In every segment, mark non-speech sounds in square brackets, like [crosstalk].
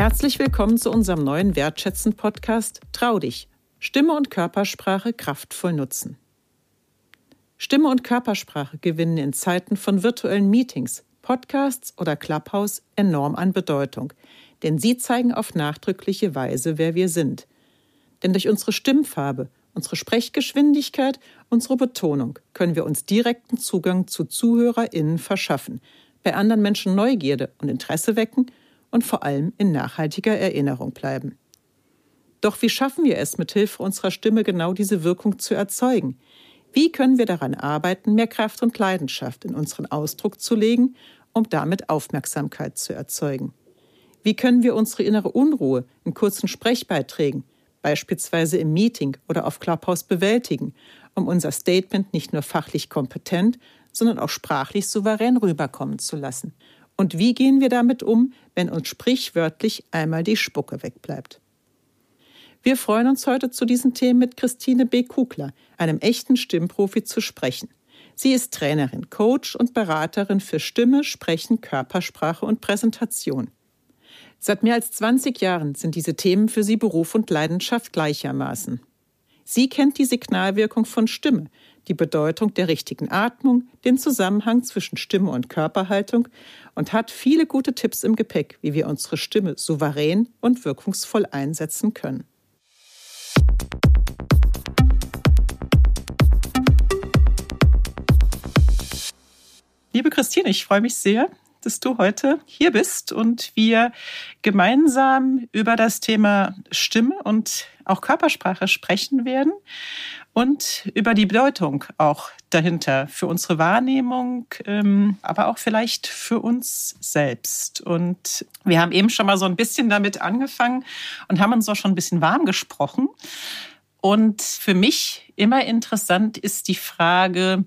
Herzlich willkommen zu unserem neuen Wertschätzen Podcast Trau dich. Stimme und Körpersprache kraftvoll nutzen. Stimme und Körpersprache gewinnen in Zeiten von virtuellen Meetings, Podcasts oder Clubhouse enorm an Bedeutung, denn sie zeigen auf nachdrückliche Weise, wer wir sind. Denn durch unsere Stimmfarbe, unsere Sprechgeschwindigkeit, unsere Betonung können wir uns direkten Zugang zu ZuhörerInnen verschaffen, bei anderen Menschen Neugierde und Interesse wecken und vor allem in nachhaltiger Erinnerung bleiben. Doch wie schaffen wir es, mit Hilfe unserer Stimme genau diese Wirkung zu erzeugen? Wie können wir daran arbeiten, mehr Kraft und Leidenschaft in unseren Ausdruck zu legen, um damit Aufmerksamkeit zu erzeugen? Wie können wir unsere innere Unruhe in kurzen Sprechbeiträgen, beispielsweise im Meeting oder auf Clubhouse, bewältigen, um unser Statement nicht nur fachlich kompetent, sondern auch sprachlich souverän rüberkommen zu lassen? Und wie gehen wir damit um, wenn uns sprichwörtlich einmal die Spucke wegbleibt? Wir freuen uns heute zu diesen Themen mit Christine B. Kugler, einem echten Stimmprofi, zu sprechen. Sie ist Trainerin, Coach und Beraterin für Stimme, Sprechen, Körpersprache und Präsentation. Seit mehr als 20 Jahren sind diese Themen für sie Beruf und Leidenschaft gleichermaßen. Sie kennt die Signalwirkung von Stimme, die Bedeutung der richtigen Atmung, den Zusammenhang zwischen Stimme und Körperhaltung und hat viele gute Tipps im Gepäck, wie wir unsere Stimme souverän und wirkungsvoll einsetzen können. Liebe Christine, ich freue mich sehr, dass du heute hier bist und wir gemeinsam über das Thema Stimme und auch Körpersprache sprechen werden und über die Bedeutung auch dahinter für unsere Wahrnehmung, ähm, aber auch vielleicht für uns selbst. Und wir haben eben schon mal so ein bisschen damit angefangen und haben uns auch schon ein bisschen warm gesprochen. Und für mich immer interessant ist die Frage,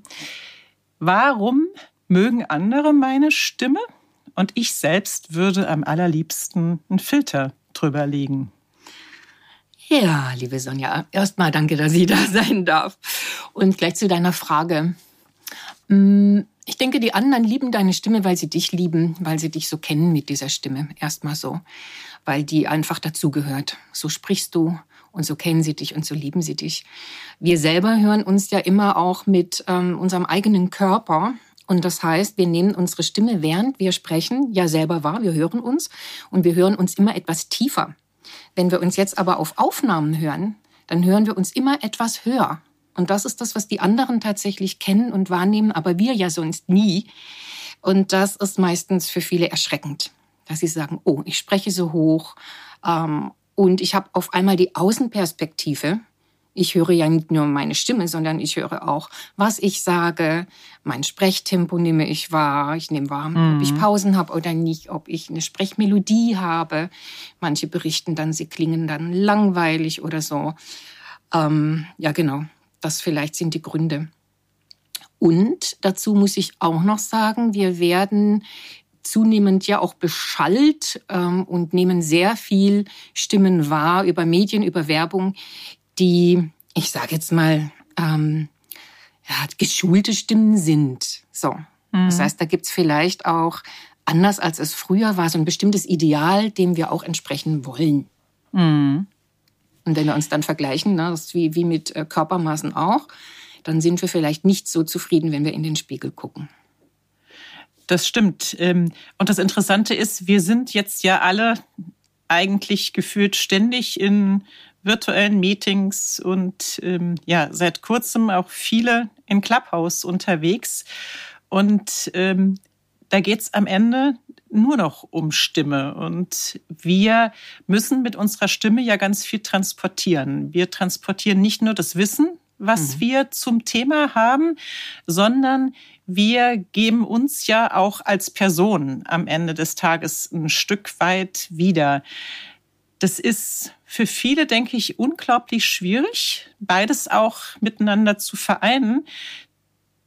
warum mögen andere meine Stimme und ich selbst würde am allerliebsten einen Filter drüber legen? Ja, liebe Sonja, erstmal danke, dass ich da [laughs] sein darf. Und gleich zu deiner Frage. Mm, ich denke, die anderen lieben deine Stimme, weil sie dich lieben, weil sie dich so kennen mit dieser Stimme. Erstmal so, weil die einfach dazugehört. So sprichst du und so kennen sie dich und so lieben sie dich. Wir selber hören uns ja immer auch mit ähm, unserem eigenen Körper. Und das heißt, wir nehmen unsere Stimme, während wir sprechen, ja selber wahr, wir hören uns und wir hören uns immer etwas tiefer. Wenn wir uns jetzt aber auf Aufnahmen hören, dann hören wir uns immer etwas höher. Und das ist das, was die anderen tatsächlich kennen und wahrnehmen, aber wir ja sonst nie. Und das ist meistens für viele erschreckend, dass sie sagen, oh, ich spreche so hoch ähm, und ich habe auf einmal die Außenperspektive ich höre ja nicht nur meine Stimme, sondern ich höre auch, was ich sage. Mein Sprechtempo nehme ich wahr. Ich nehme wahr, mhm. ob ich mhm. Pausen habe oder nicht, ob ich eine Sprechmelodie habe. Manche berichten dann, sie klingen dann langweilig oder so. Ähm, ja, genau. Das vielleicht sind die Gründe. Und dazu muss ich auch noch sagen, wir werden zunehmend ja auch beschallt ähm, und nehmen sehr viel Stimmen wahr über Medien, über Werbung, die, ich sage jetzt mal, ähm, ja, geschulte Stimmen sind. So. Mhm. Das heißt, da gibt's vielleicht auch, anders als es früher war, so ein bestimmtes Ideal, dem wir auch entsprechen wollen. Mhm. Und wenn wir uns dann vergleichen, ne, das ist wie, wie mit äh, Körpermaßen auch, dann sind wir vielleicht nicht so zufrieden, wenn wir in den Spiegel gucken. Das stimmt. Ähm, und das Interessante ist, wir sind jetzt ja alle eigentlich gefühlt ständig in virtuellen Meetings und ähm, ja, seit kurzem auch viele in Clubhouse unterwegs. Und ähm, da geht's am Ende nur noch um Stimme. Und wir müssen mit unserer Stimme ja ganz viel transportieren. Wir transportieren nicht nur das Wissen, was mhm. wir zum Thema haben, sondern wir geben uns ja auch als Person am Ende des Tages ein Stück weit wieder. Das ist für viele, denke ich, unglaublich schwierig, beides auch miteinander zu vereinen.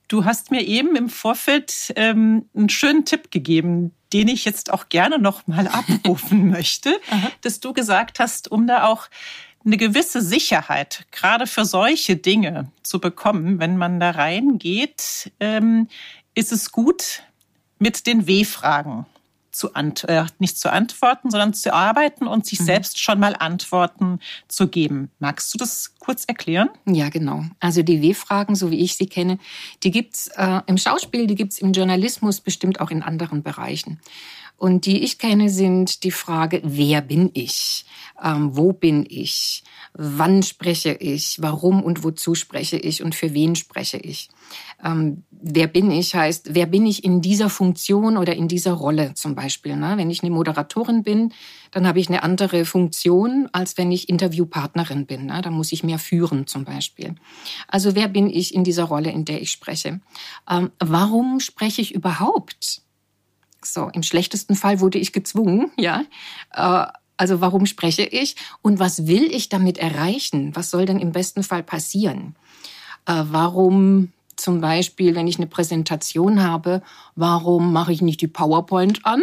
Du hast mir eben im Vorfeld ähm, einen schönen Tipp gegeben, den ich jetzt auch gerne noch mal abrufen [laughs] möchte, dass du gesagt hast, um da auch eine gewisse Sicherheit, gerade für solche Dinge zu bekommen, wenn man da reingeht, ähm, ist es gut, mit den W-Fragen zu, ant äh, nicht zu antworten, sondern zu arbeiten und sich mhm. selbst schon mal Antworten zu geben. Magst du das kurz erklären? Ja, genau. Also die W-Fragen, so wie ich sie kenne, die gibt's äh, im Schauspiel, die gibt's im Journalismus, bestimmt auch in anderen Bereichen. Und die ich kenne, sind die Frage, wer bin ich? Ähm, wo bin ich? Wann spreche ich? Warum und wozu spreche ich? Und für wen spreche ich? Ähm, wer bin ich heißt, wer bin ich in dieser Funktion oder in dieser Rolle zum Beispiel? Ne? Wenn ich eine Moderatorin bin, dann habe ich eine andere Funktion, als wenn ich Interviewpartnerin bin. Ne? Da muss ich mehr führen zum Beispiel. Also wer bin ich in dieser Rolle, in der ich spreche? Ähm, warum spreche ich überhaupt? So, im schlechtesten Fall wurde ich gezwungen, ja. Äh, also warum spreche ich und was will ich damit erreichen? Was soll denn im besten Fall passieren? Äh, warum zum Beispiel, wenn ich eine Präsentation habe, warum mache ich nicht die PowerPoint an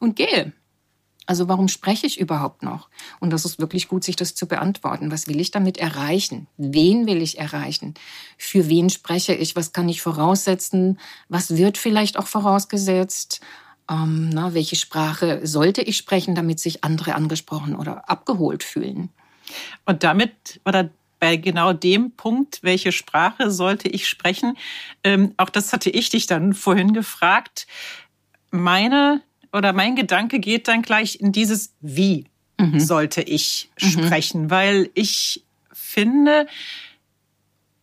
und gehe? Also warum spreche ich überhaupt noch? Und das ist wirklich gut, sich das zu beantworten. Was will ich damit erreichen? Wen will ich erreichen? Für wen spreche ich? Was kann ich voraussetzen? Was wird vielleicht auch vorausgesetzt? Ähm, na, welche Sprache sollte ich sprechen, damit sich andere angesprochen oder abgeholt fühlen? Und damit oder bei genau dem Punkt, welche Sprache sollte ich sprechen, ähm, auch das hatte ich dich dann vorhin gefragt. Meine oder mein Gedanke geht dann gleich in dieses Wie mhm. sollte ich mhm. sprechen, weil ich finde,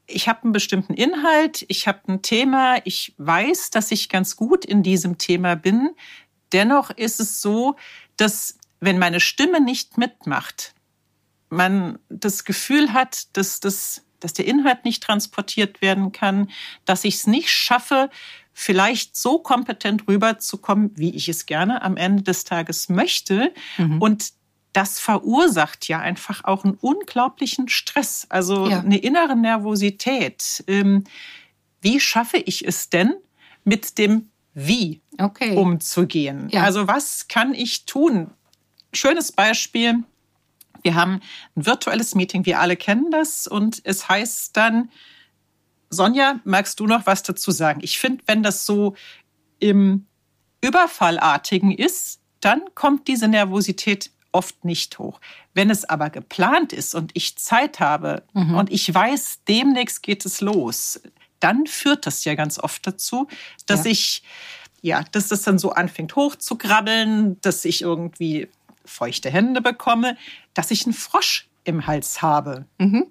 ich habe einen bestimmten Inhalt, ich habe ein Thema, ich weiß, dass ich ganz gut in diesem Thema bin. Dennoch ist es so, dass wenn meine Stimme nicht mitmacht, man das Gefühl hat, dass, das, dass der Inhalt nicht transportiert werden kann, dass ich es nicht schaffe, vielleicht so kompetent rüberzukommen, wie ich es gerne am Ende des Tages möchte. Mhm. Und das verursacht ja einfach auch einen unglaublichen Stress, also ja. eine innere Nervosität. Ähm, wie schaffe ich es denn, mit dem Wie okay. umzugehen? Ja. Also was kann ich tun? Schönes Beispiel. Wir haben ein virtuelles Meeting, wir alle kennen das und es heißt dann, Sonja, magst du noch was dazu sagen? Ich finde, wenn das so im Überfallartigen ist, dann kommt diese Nervosität oft nicht hoch. Wenn es aber geplant ist und ich Zeit habe mhm. und ich weiß, demnächst geht es los, dann führt das ja ganz oft dazu, dass ja. ich, ja, dass das dann so anfängt hochzukrabbeln, dass ich irgendwie feuchte Hände bekomme, dass ich einen Frosch im Hals habe. Mhm.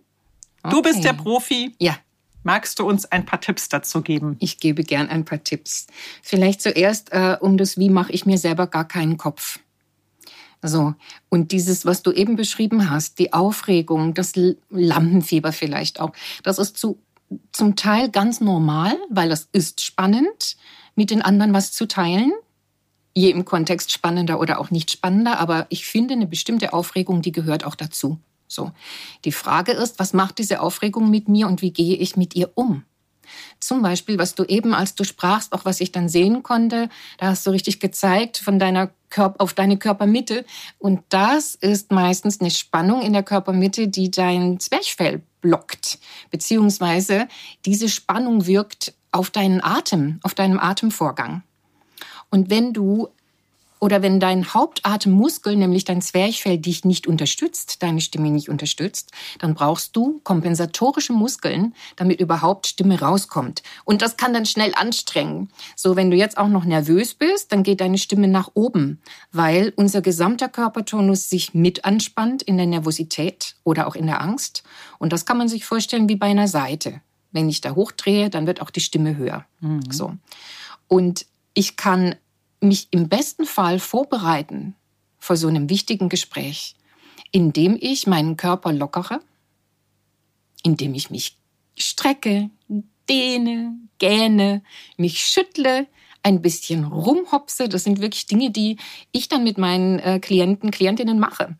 Okay. Du bist der Profi. Ja. Magst du uns ein paar Tipps dazu geben? Ich gebe gern ein paar Tipps. Vielleicht zuerst äh, um das Wie mache ich mir selber gar keinen Kopf. So. Und dieses, was du eben beschrieben hast, die Aufregung, das Lampenfieber vielleicht auch, das ist zu, zum Teil ganz normal, weil es ist spannend, mit den anderen was zu teilen. Je im Kontext spannender oder auch nicht spannender, aber ich finde eine bestimmte Aufregung, die gehört auch dazu. So. Die Frage ist, was macht diese Aufregung mit mir und wie gehe ich mit ihr um? Zum Beispiel, was du eben, als du sprachst, auch was ich dann sehen konnte, da hast du richtig gezeigt von deiner Körper, auf deine Körpermitte. Und das ist meistens eine Spannung in der Körpermitte, die dein Zwerchfell blockt. Beziehungsweise diese Spannung wirkt auf deinen Atem, auf deinen Atemvorgang. Und wenn du oder wenn dein Hauptatemmuskel, nämlich dein Zwerchfell, dich nicht unterstützt, deine Stimme nicht unterstützt, dann brauchst du kompensatorische Muskeln, damit überhaupt Stimme rauskommt. Und das kann dann schnell anstrengen. So, wenn du jetzt auch noch nervös bist, dann geht deine Stimme nach oben, weil unser gesamter Körpertonus sich mit anspannt in der Nervosität oder auch in der Angst. Und das kann man sich vorstellen wie bei einer Seite. Wenn ich da hochdrehe, dann wird auch die Stimme höher. Mhm. So. Und ich kann mich im besten Fall vorbereiten vor so einem wichtigen Gespräch, indem ich meinen Körper lockere, indem ich mich strecke, dehne, gähne, mich schüttle, ein bisschen rumhopse. Das sind wirklich Dinge, die ich dann mit meinen äh, Klienten, Klientinnen mache.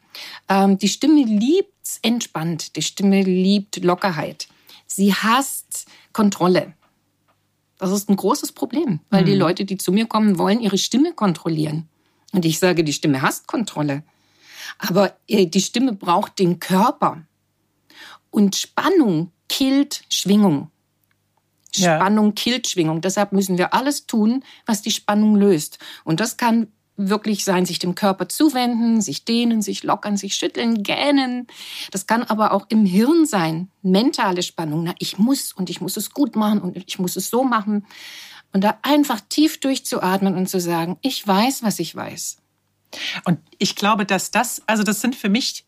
Ähm, die Stimme liebt entspannt. Die Stimme liebt Lockerheit. Sie hasst Kontrolle. Das ist ein großes Problem, weil mhm. die Leute, die zu mir kommen, wollen ihre Stimme kontrollieren. Und ich sage, die Stimme hasst Kontrolle. Aber äh, die Stimme braucht den Körper. Und Spannung killt Schwingung. Spannung ja. killt Schwingung. Deshalb müssen wir alles tun, was die Spannung löst. Und das kann wirklich sein, sich dem Körper zuwenden, sich dehnen, sich lockern, sich schütteln, gähnen. Das kann aber auch im Hirn sein, mentale Spannung. Na, ich muss und ich muss es gut machen und ich muss es so machen. Und da einfach tief durchzuatmen und zu sagen, ich weiß, was ich weiß. Und ich glaube, dass das, also das sind für mich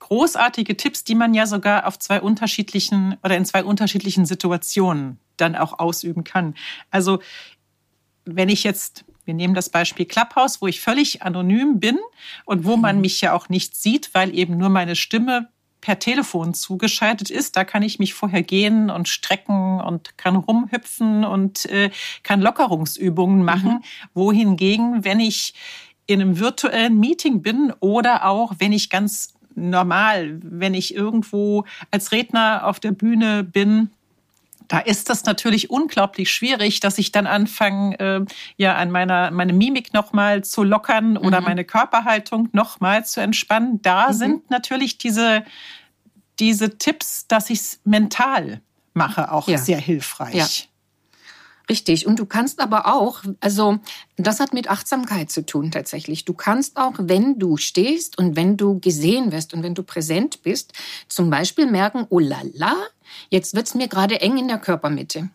großartige Tipps, die man ja sogar auf zwei unterschiedlichen oder in zwei unterschiedlichen Situationen dann auch ausüben kann. Also wenn ich jetzt wir nehmen das Beispiel Clubhouse, wo ich völlig anonym bin und wo man mhm. mich ja auch nicht sieht, weil eben nur meine Stimme per Telefon zugeschaltet ist. Da kann ich mich vorher gehen und strecken und kann rumhüpfen und äh, kann Lockerungsübungen machen. Mhm. Wohingegen, wenn ich in einem virtuellen Meeting bin oder auch wenn ich ganz normal, wenn ich irgendwo als Redner auf der Bühne bin, da ist das natürlich unglaublich schwierig, dass ich dann anfange, äh, ja, an meiner meine Mimik nochmal zu lockern oder mhm. meine Körperhaltung nochmal zu entspannen. Da mhm. sind natürlich diese, diese Tipps, dass ich es mental mache, auch ja. sehr hilfreich. Ja. Richtig. Und du kannst aber auch, also das hat mit Achtsamkeit zu tun tatsächlich. Du kannst auch, wenn du stehst und wenn du gesehen wirst und wenn du präsent bist, zum Beispiel merken, oh la la, jetzt wird's mir gerade eng in der Körpermitte.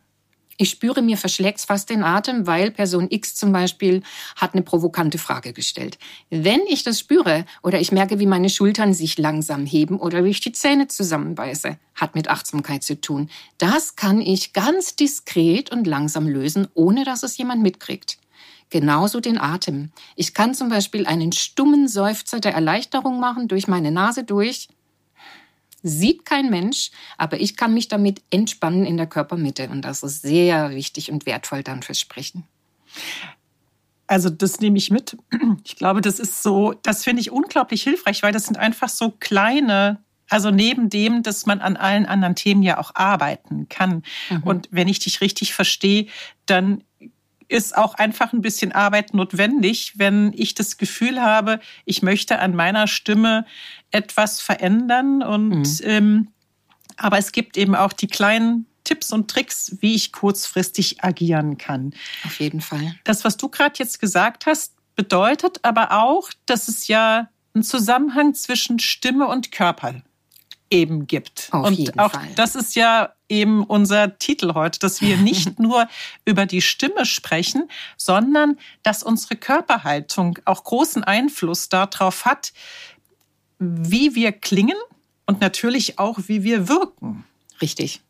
Ich spüre, mir verschlägt's fast den Atem, weil Person X zum Beispiel hat eine provokante Frage gestellt. Wenn ich das spüre oder ich merke, wie meine Schultern sich langsam heben oder wie ich die Zähne zusammenbeiße, hat mit Achtsamkeit zu tun. Das kann ich ganz diskret und langsam lösen, ohne dass es jemand mitkriegt. Genauso den Atem. Ich kann zum Beispiel einen stummen Seufzer der Erleichterung machen durch meine Nase durch sieht kein Mensch, aber ich kann mich damit entspannen in der Körpermitte. Und das ist sehr wichtig und wertvoll dann fürs Sprechen. Also das nehme ich mit. Ich glaube, das ist so, das finde ich unglaublich hilfreich, weil das sind einfach so kleine, also neben dem, dass man an allen anderen Themen ja auch arbeiten kann. Mhm. Und wenn ich dich richtig verstehe, dann ist auch einfach ein bisschen Arbeit notwendig, wenn ich das Gefühl habe, ich möchte an meiner Stimme etwas verändern. Und mhm. ähm, aber es gibt eben auch die kleinen Tipps und Tricks, wie ich kurzfristig agieren kann. Auf jeden Fall. Das, was du gerade jetzt gesagt hast, bedeutet aber auch, dass es ja einen Zusammenhang zwischen Stimme und Körper eben gibt. Auf und auch Fall. das ist ja eben unser Titel heute, dass wir [laughs] nicht nur über die Stimme sprechen, sondern dass unsere Körperhaltung auch großen Einfluss darauf hat, wie wir klingen und natürlich auch, wie wir wirken. Richtig.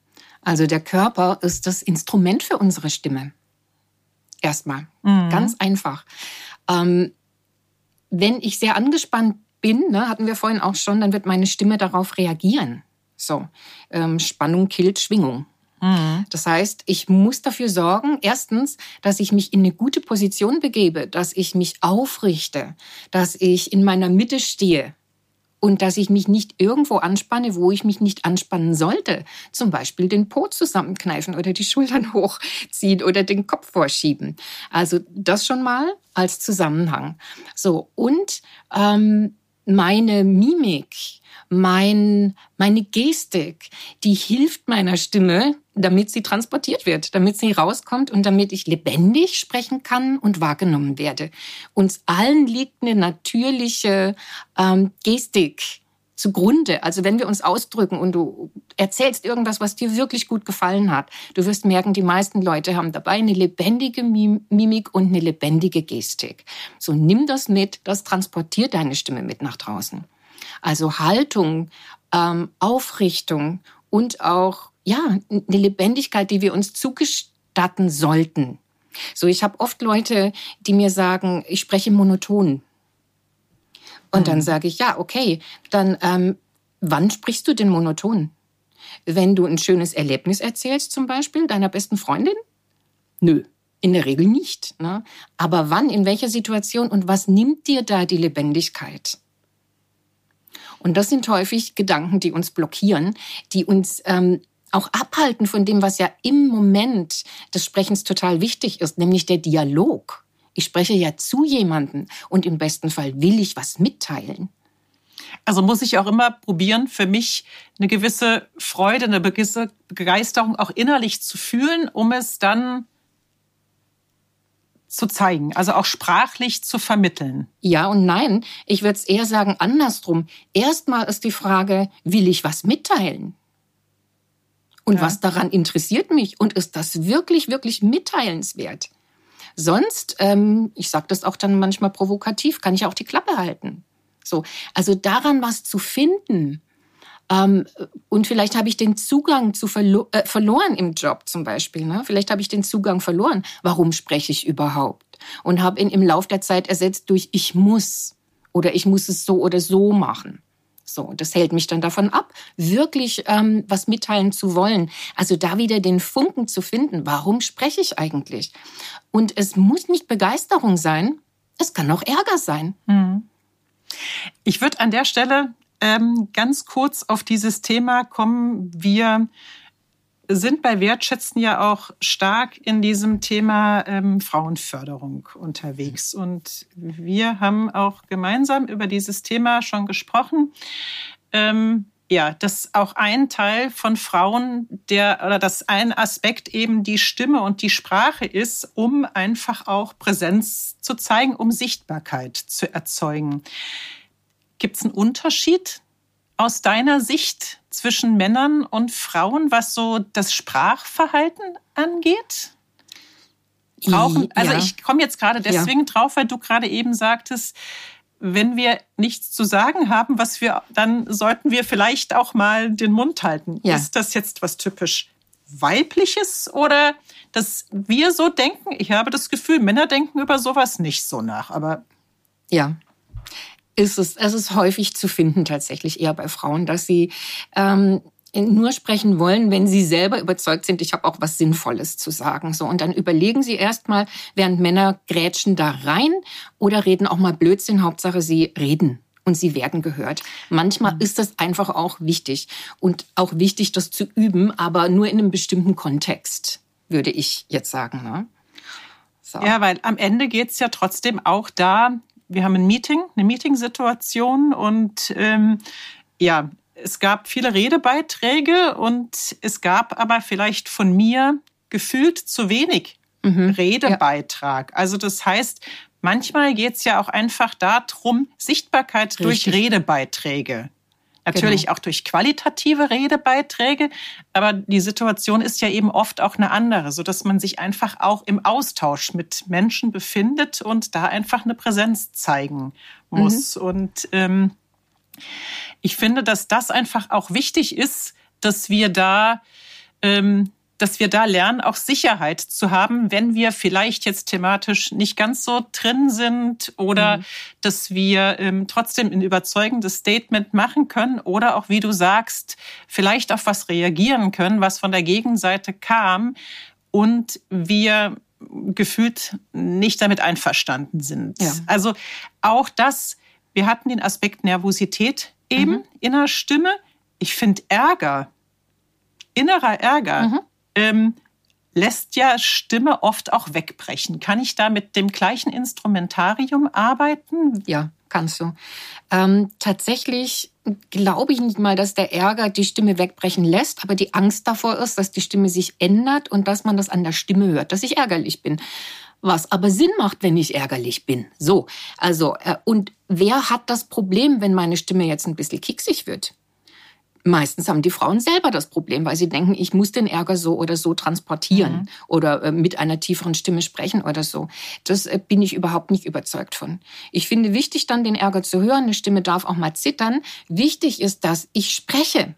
Also der Körper ist das Instrument für unsere Stimme. Erstmal. Mhm. Ganz einfach. Ähm, wenn ich sehr angespannt bin, ne, hatten wir vorhin auch schon, dann wird meine Stimme darauf reagieren. So, ähm, Spannung killt Schwingung. Mhm. Das heißt, ich muss dafür sorgen, erstens, dass ich mich in eine gute Position begebe, dass ich mich aufrichte, dass ich in meiner Mitte stehe und dass ich mich nicht irgendwo anspanne, wo ich mich nicht anspannen sollte. Zum Beispiel den Po zusammenkneifen oder die Schultern [laughs] hochziehen oder den Kopf vorschieben. Also das schon mal als Zusammenhang. So, und ähm, meine Mimik, mein, meine Gestik, die hilft meiner Stimme, damit sie transportiert wird, damit sie rauskommt und damit ich lebendig sprechen kann und wahrgenommen werde. Uns allen liegt eine natürliche ähm, Gestik zugrunde. Also wenn wir uns ausdrücken und du erzählst irgendwas, was dir wirklich gut gefallen hat, du wirst merken, die meisten Leute haben dabei eine lebendige Mimik und eine lebendige Gestik. So nimm das mit, das transportiert deine Stimme mit nach draußen. Also Haltung, ähm, Aufrichtung und auch ja eine Lebendigkeit, die wir uns zugestatten sollten. So, ich habe oft Leute, die mir sagen, ich spreche monoton. Und mhm. dann sage ich, ja, okay, dann ähm, wann sprichst du denn monoton? Wenn du ein schönes Erlebnis erzählst, zum Beispiel deiner besten Freundin? Nö, in der Regel nicht. Ne? Aber wann, in welcher Situation und was nimmt dir da die Lebendigkeit? Und das sind häufig Gedanken, die uns blockieren, die uns ähm, auch abhalten von dem, was ja im Moment des Sprechens total wichtig ist, nämlich der Dialog. Ich spreche ja zu jemanden und im besten Fall will ich was mitteilen. Also muss ich auch immer probieren, für mich eine gewisse Freude, eine gewisse Begeisterung auch innerlich zu fühlen, um es dann zu zeigen, also auch sprachlich zu vermitteln? Ja und nein. Ich würde es eher sagen andersrum. Erstmal ist die Frage, will ich was mitteilen? Und ja. was daran interessiert mich? Und ist das wirklich, wirklich mitteilenswert? Sonst, ähm, ich sage das auch dann manchmal provokativ, kann ich auch die Klappe halten. So, also daran was zu finden. Ähm, und vielleicht habe ich den Zugang zu verlo äh, verloren im Job zum Beispiel. Ne? Vielleicht habe ich den Zugang verloren. Warum spreche ich überhaupt? Und habe ihn im Lauf der Zeit ersetzt durch ich muss oder ich muss es so oder so machen. So, das hält mich dann davon ab, wirklich ähm, was mitteilen zu wollen. Also da wieder den Funken zu finden. Warum spreche ich eigentlich? Und es muss nicht Begeisterung sein, es kann auch Ärger sein. Hm. Ich würde an der Stelle ähm, ganz kurz auf dieses Thema kommen. Wir sind bei Wertschätzen ja auch stark in diesem Thema ähm, Frauenförderung unterwegs. Und wir haben auch gemeinsam über dieses Thema schon gesprochen. Ähm, ja, dass auch ein Teil von Frauen, der oder dass ein Aspekt eben die Stimme und die Sprache ist, um einfach auch Präsenz zu zeigen, um Sichtbarkeit zu erzeugen. Gibt es einen Unterschied aus deiner Sicht zwischen Männern und Frauen, was so das Sprachverhalten angeht? Brauchen, also ja. ich komme jetzt gerade deswegen ja. drauf, weil du gerade eben sagtest, wenn wir nichts zu sagen haben, was wir, dann sollten wir vielleicht auch mal den Mund halten. Ja. Ist das jetzt was typisch weibliches oder dass wir so denken? Ich habe das Gefühl, Männer denken über sowas nicht so nach, aber ja ist es, es ist häufig zu finden tatsächlich eher bei Frauen, dass sie ähm, nur sprechen wollen, wenn sie selber überzeugt sind, ich habe auch was Sinnvolles zu sagen. So und dann überlegen sie erstmal, während Männer grätschen da rein oder reden auch mal Blödsinn. Hauptsache, sie reden und sie werden gehört. Manchmal mhm. ist das einfach auch wichtig und auch wichtig, das zu üben, aber nur in einem bestimmten Kontext, würde ich jetzt sagen. Ne? So. Ja, weil am Ende geht's ja trotzdem auch da wir haben ein Meeting, eine Meetingsituation und ähm, ja, es gab viele Redebeiträge und es gab aber vielleicht von mir gefühlt zu wenig mhm, Redebeitrag. Ja. Also das heißt, manchmal geht es ja auch einfach darum, Sichtbarkeit Richtig. durch Redebeiträge Natürlich genau. auch durch qualitative Redebeiträge, aber die Situation ist ja eben oft auch eine andere, so dass man sich einfach auch im Austausch mit Menschen befindet und da einfach eine Präsenz zeigen muss. Mhm. Und ähm, ich finde, dass das einfach auch wichtig ist, dass wir da ähm, dass wir da lernen, auch Sicherheit zu haben, wenn wir vielleicht jetzt thematisch nicht ganz so drin sind oder mhm. dass wir ähm, trotzdem ein überzeugendes Statement machen können oder auch, wie du sagst, vielleicht auf was reagieren können, was von der Gegenseite kam und wir gefühlt nicht damit einverstanden sind. Ja. Also auch das, wir hatten den Aspekt Nervosität eben mhm. in der Stimme. Ich finde Ärger, innerer Ärger, mhm ähm, lässt ja Stimme oft auch wegbrechen. Kann ich da mit dem gleichen Instrumentarium arbeiten? Ja, kannst du. Ähm, tatsächlich glaube ich nicht mal, dass der Ärger die Stimme wegbrechen lässt, aber die Angst davor ist, dass die Stimme sich ändert und dass man das an der Stimme hört, dass ich ärgerlich bin. Was aber Sinn macht, wenn ich ärgerlich bin. So, also, äh, und wer hat das Problem, wenn meine Stimme jetzt ein bisschen kicksig wird? Meistens haben die Frauen selber das Problem, weil sie denken, ich muss den Ärger so oder so transportieren mhm. oder äh, mit einer tieferen Stimme sprechen oder so. Das äh, bin ich überhaupt nicht überzeugt von. Ich finde wichtig, dann den Ärger zu hören. Eine Stimme darf auch mal zittern. Wichtig ist, dass ich spreche.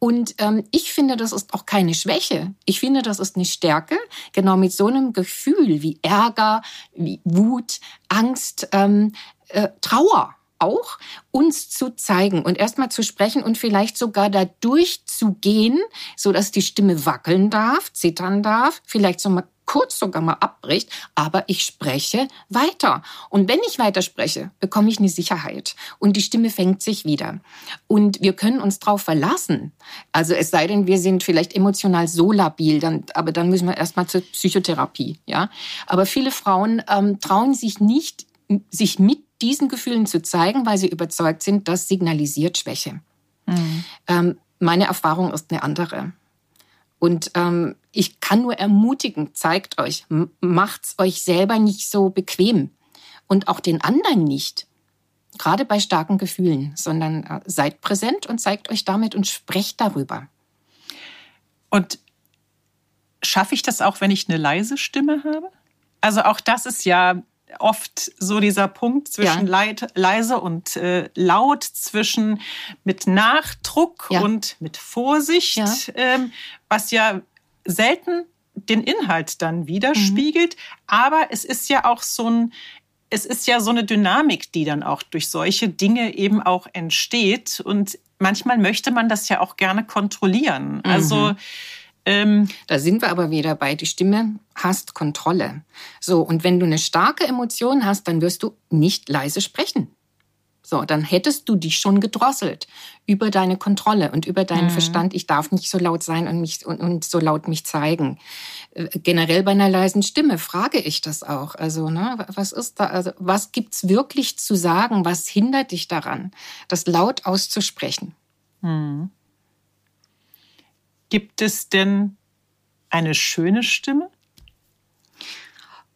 Und ähm, ich finde, das ist auch keine Schwäche. Ich finde, das ist eine Stärke. Genau mit so einem Gefühl wie Ärger, wie Wut, Angst, ähm, äh, Trauer auch, uns zu zeigen und erstmal zu sprechen und vielleicht sogar da durchzugehen, so dass die Stimme wackeln darf, zittern darf, vielleicht so mal kurz sogar mal abbricht, aber ich spreche weiter. Und wenn ich weiter spreche, bekomme ich eine Sicherheit und die Stimme fängt sich wieder. Und wir können uns darauf verlassen. Also es sei denn, wir sind vielleicht emotional so labil, dann, aber dann müssen wir erstmal zur Psychotherapie. Ja, aber viele Frauen ähm, trauen sich nicht, sich mit diesen Gefühlen zu zeigen, weil sie überzeugt sind, das signalisiert Schwäche. Mhm. Ähm, meine Erfahrung ist eine andere. Und ähm, ich kann nur ermutigen, zeigt euch, macht's euch selber nicht so bequem und auch den anderen nicht. Gerade bei starken Gefühlen, sondern äh, seid präsent und zeigt euch damit und sprecht darüber. Und schaffe ich das auch, wenn ich eine leise Stimme habe? Also auch das ist ja oft so dieser Punkt zwischen ja. Leid, leise und äh, laut, zwischen mit Nachdruck ja. und mit Vorsicht, ja. Ähm, was ja selten den Inhalt dann widerspiegelt. Mhm. Aber es ist ja auch so ein, es ist ja so eine Dynamik, die dann auch durch solche Dinge eben auch entsteht. Und manchmal möchte man das ja auch gerne kontrollieren. Also mhm. Ähm, da sind wir aber wieder bei, die Stimme hast Kontrolle. So, und wenn du eine starke Emotion hast, dann wirst du nicht leise sprechen. So, dann hättest du dich schon gedrosselt über deine Kontrolle und über deinen mhm. Verstand. Ich darf nicht so laut sein und, mich, und, und so laut mich zeigen. Äh, generell bei einer leisen Stimme frage ich das auch. Also, ne, was ist da, also, was gibt's wirklich zu sagen? Was hindert dich daran, das laut auszusprechen? Mhm. Gibt es denn eine schöne Stimme?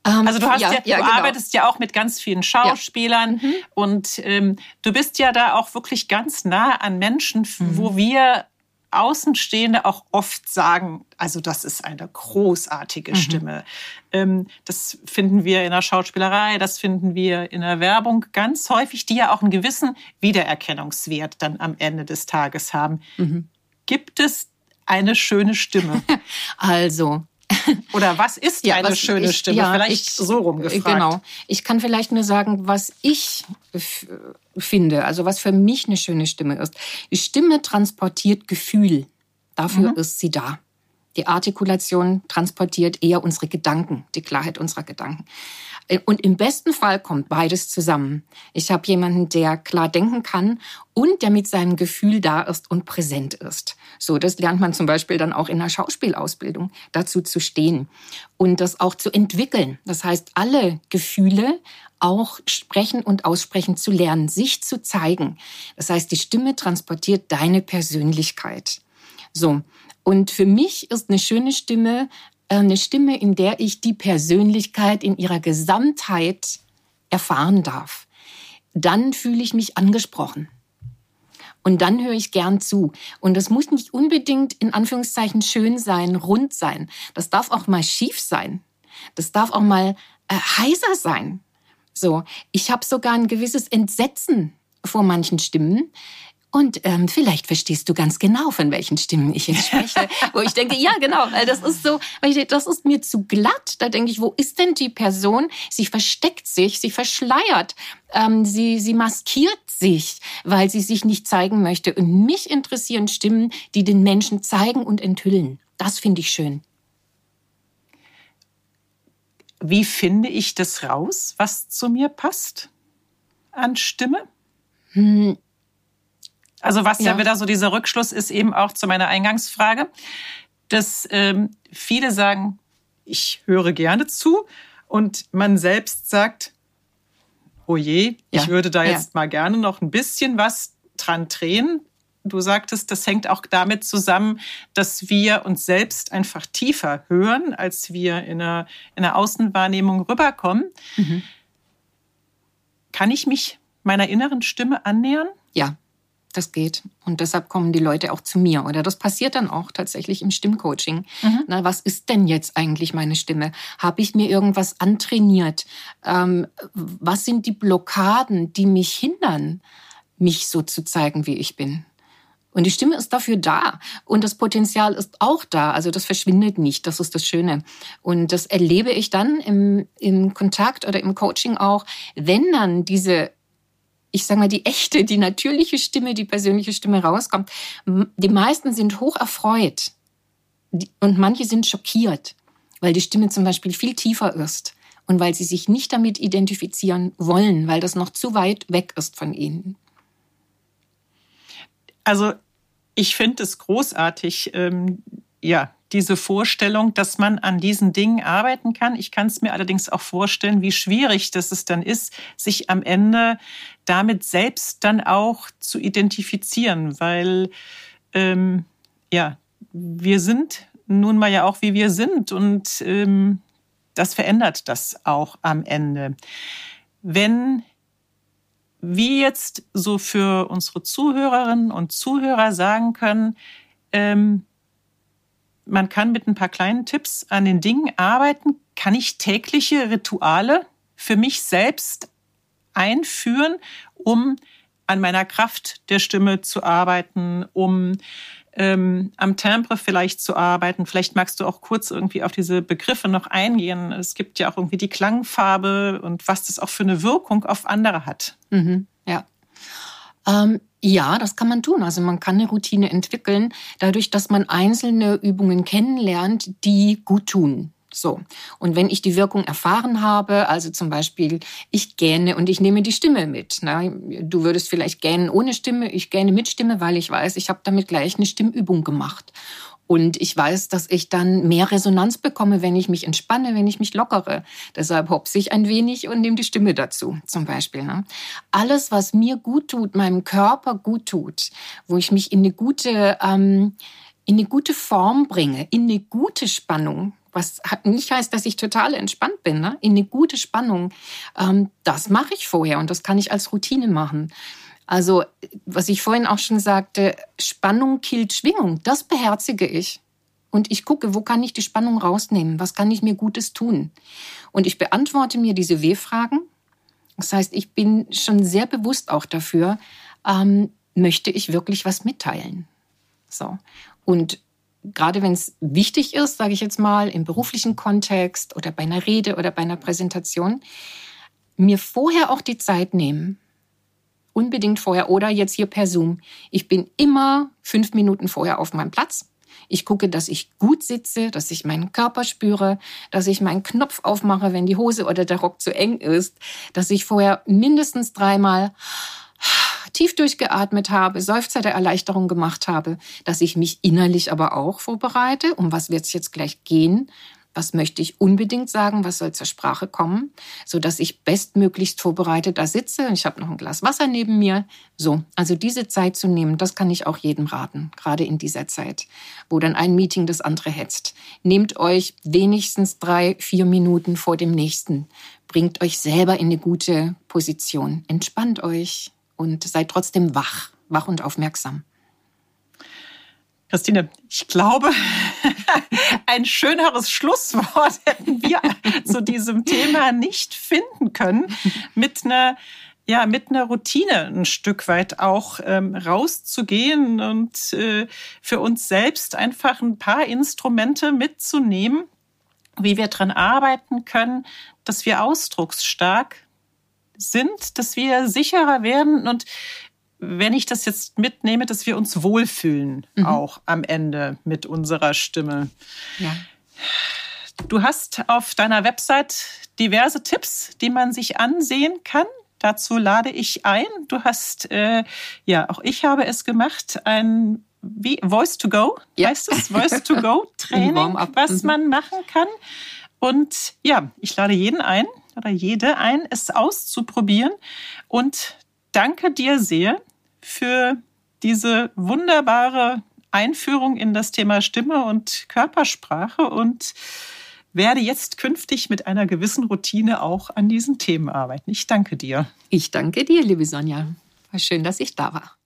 Ähm, also du, hast ja, ja, du ja, genau. arbeitest ja auch mit ganz vielen Schauspielern ja. mhm. und ähm, du bist ja da auch wirklich ganz nah an Menschen, mhm. wo wir Außenstehende auch oft sagen, also das ist eine großartige mhm. Stimme. Ähm, das finden wir in der Schauspielerei, das finden wir in der Werbung ganz häufig, die ja auch einen gewissen Wiedererkennungswert dann am Ende des Tages haben. Mhm. Gibt es eine schöne Stimme? [laughs] Also, oder was ist ja, eine schöne ich, Stimme? Ja, vielleicht ich, so rumgefragt. Genau. Ich kann vielleicht nur sagen, was ich finde, also was für mich eine schöne Stimme ist. Die Stimme transportiert Gefühl. Dafür mhm. ist sie da. Die Artikulation transportiert eher unsere Gedanken, die Klarheit unserer Gedanken. Und im besten Fall kommt beides zusammen. Ich habe jemanden, der klar denken kann und der mit seinem Gefühl da ist und präsent ist. So, das lernt man zum Beispiel dann auch in der Schauspielausbildung, dazu zu stehen und das auch zu entwickeln. Das heißt, alle Gefühle auch sprechen und aussprechen zu lernen, sich zu zeigen. Das heißt, die Stimme transportiert deine Persönlichkeit. So. Und für mich ist eine schöne Stimme äh, eine Stimme, in der ich die Persönlichkeit in ihrer Gesamtheit erfahren darf. Dann fühle ich mich angesprochen. Und dann höre ich gern zu. Und das muss nicht unbedingt in Anführungszeichen schön sein, rund sein. Das darf auch mal schief sein. Das darf auch mal äh, heiser sein. So, ich habe sogar ein gewisses Entsetzen vor manchen Stimmen, und ähm, vielleicht verstehst du ganz genau, von welchen Stimmen ich jetzt spreche. [laughs] wo ich denke, ja, genau, das ist so, das ist mir zu glatt. Da denke ich, wo ist denn die Person? Sie versteckt sich, sie verschleiert, ähm, sie, sie maskiert sich, weil sie sich nicht zeigen möchte. Und mich interessieren Stimmen, die den Menschen zeigen und enthüllen. Das finde ich schön. Wie finde ich das raus, was zu mir passt an Stimme? Hm also was ja. ja wieder so dieser Rückschluss ist eben auch zu meiner Eingangsfrage, dass ähm, viele sagen, ich höre gerne zu und man selbst sagt, oh je, ja. ich würde da jetzt ja. mal gerne noch ein bisschen was dran drehen. Du sagtest, das hängt auch damit zusammen, dass wir uns selbst einfach tiefer hören, als wir in einer, in Außenwahrnehmung rüberkommen. Mhm. Kann ich mich meiner inneren Stimme annähern? Ja, das geht. Und deshalb kommen die Leute auch zu mir. Oder das passiert dann auch tatsächlich im Stimmcoaching. Mhm. Na, was ist denn jetzt eigentlich meine Stimme? Habe ich mir irgendwas antrainiert? Ähm, was sind die Blockaden, die mich hindern, mich so zu zeigen, wie ich bin? Und die Stimme ist dafür da. Und das Potenzial ist auch da. Also das verschwindet nicht. Das ist das Schöne. Und das erlebe ich dann im, im Kontakt oder im Coaching auch, wenn dann diese ich sage mal, die echte, die natürliche Stimme, die persönliche Stimme rauskommt. Die meisten sind hoch erfreut und manche sind schockiert, weil die Stimme zum Beispiel viel tiefer ist und weil sie sich nicht damit identifizieren wollen, weil das noch zu weit weg ist von ihnen. Also ich finde es großartig, ähm, ja, diese Vorstellung, dass man an diesen Dingen arbeiten kann. Ich kann es mir allerdings auch vorstellen, wie schwierig das es dann ist, sich am Ende damit selbst dann auch zu identifizieren, weil ähm, ja, wir sind nun mal ja auch, wie wir sind und ähm, das verändert das auch am Ende. Wenn wir jetzt so für unsere Zuhörerinnen und Zuhörer sagen können, ähm, man kann mit ein paar kleinen Tipps an den Dingen arbeiten, kann ich tägliche Rituale für mich selbst einführen, um an meiner Kraft der Stimme zu arbeiten, um ähm, am Timbre vielleicht zu arbeiten. Vielleicht magst du auch kurz irgendwie auf diese Begriffe noch eingehen. Es gibt ja auch irgendwie die Klangfarbe und was das auch für eine Wirkung auf andere hat. Mhm, ja. Ähm, ja, das kann man tun. Also man kann eine Routine entwickeln, dadurch, dass man einzelne Übungen kennenlernt, die gut tun. So. Und wenn ich die Wirkung erfahren habe, also zum Beispiel, ich gähne und ich nehme die Stimme mit. Na, du würdest vielleicht gähnen ohne Stimme, ich gähne mit Stimme, weil ich weiß, ich habe damit gleich eine Stimmübung gemacht. Und ich weiß, dass ich dann mehr Resonanz bekomme, wenn ich mich entspanne, wenn ich mich lockere. Deshalb hopse ich ein wenig und nehme die Stimme dazu, zum Beispiel. Ne? Alles, was mir gut tut, meinem Körper gut tut, wo ich mich in eine gute, ähm, in eine gute Form bringe, in eine gute Spannung, was nicht heißt, dass ich total entspannt bin, ne? in eine gute Spannung, ähm, das mache ich vorher und das kann ich als Routine machen. Also, was ich vorhin auch schon sagte, Spannung killt Schwingung, das beherzige ich. Und ich gucke, wo kann ich die Spannung rausnehmen? Was kann ich mir Gutes tun? Und ich beantworte mir diese W-Fragen. Das heißt, ich bin schon sehr bewusst auch dafür, ähm, möchte ich wirklich was mitteilen? So. Und gerade wenn es wichtig ist, sage ich jetzt mal, im beruflichen Kontext oder bei einer Rede oder bei einer Präsentation, mir vorher auch die Zeit nehmen, unbedingt vorher oder jetzt hier per Zoom. Ich bin immer fünf Minuten vorher auf meinem Platz. Ich gucke, dass ich gut sitze, dass ich meinen Körper spüre, dass ich meinen Knopf aufmache, wenn die Hose oder der Rock zu eng ist, dass ich vorher mindestens dreimal tief durchgeatmet habe, Seufzer der Erleichterung gemacht habe, dass ich mich innerlich aber auch vorbereite. Um was wird es jetzt gleich gehen? Was möchte ich unbedingt sagen? Was soll zur Sprache kommen? So dass ich bestmöglichst vorbereitet da sitze. Ich habe noch ein Glas Wasser neben mir. So, also diese Zeit zu nehmen, das kann ich auch jedem raten. Gerade in dieser Zeit, wo dann ein Meeting das andere hetzt. Nehmt euch wenigstens drei, vier Minuten vor dem nächsten. Bringt euch selber in eine gute Position. Entspannt euch und seid trotzdem wach, wach und aufmerksam. Christine, ich glaube, [laughs] ein schöneres Schlusswort [laughs] hätten wir zu diesem Thema nicht finden können. Mit einer, ja, mit einer Routine ein Stück weit auch ähm, rauszugehen und äh, für uns selbst einfach ein paar Instrumente mitzunehmen, wie wir dran arbeiten können, dass wir ausdrucksstark sind, dass wir sicherer werden und wenn ich das jetzt mitnehme, dass wir uns wohlfühlen, mhm. auch am Ende mit unserer Stimme. Ja. Du hast auf deiner Website diverse Tipps, die man sich ansehen kann. Dazu lade ich ein. Du hast, äh, ja, auch ich habe es gemacht, ein wie Voice to Go ja. heißt es, Voice to Go [laughs] Training, was mhm. man machen kann. Und ja, ich lade jeden ein oder jede ein, es auszuprobieren und danke dir sehr für diese wunderbare Einführung in das Thema Stimme und Körpersprache und werde jetzt künftig mit einer gewissen Routine auch an diesen Themen arbeiten. Ich danke dir. Ich danke dir, liebe Sonja. War schön, dass ich da war.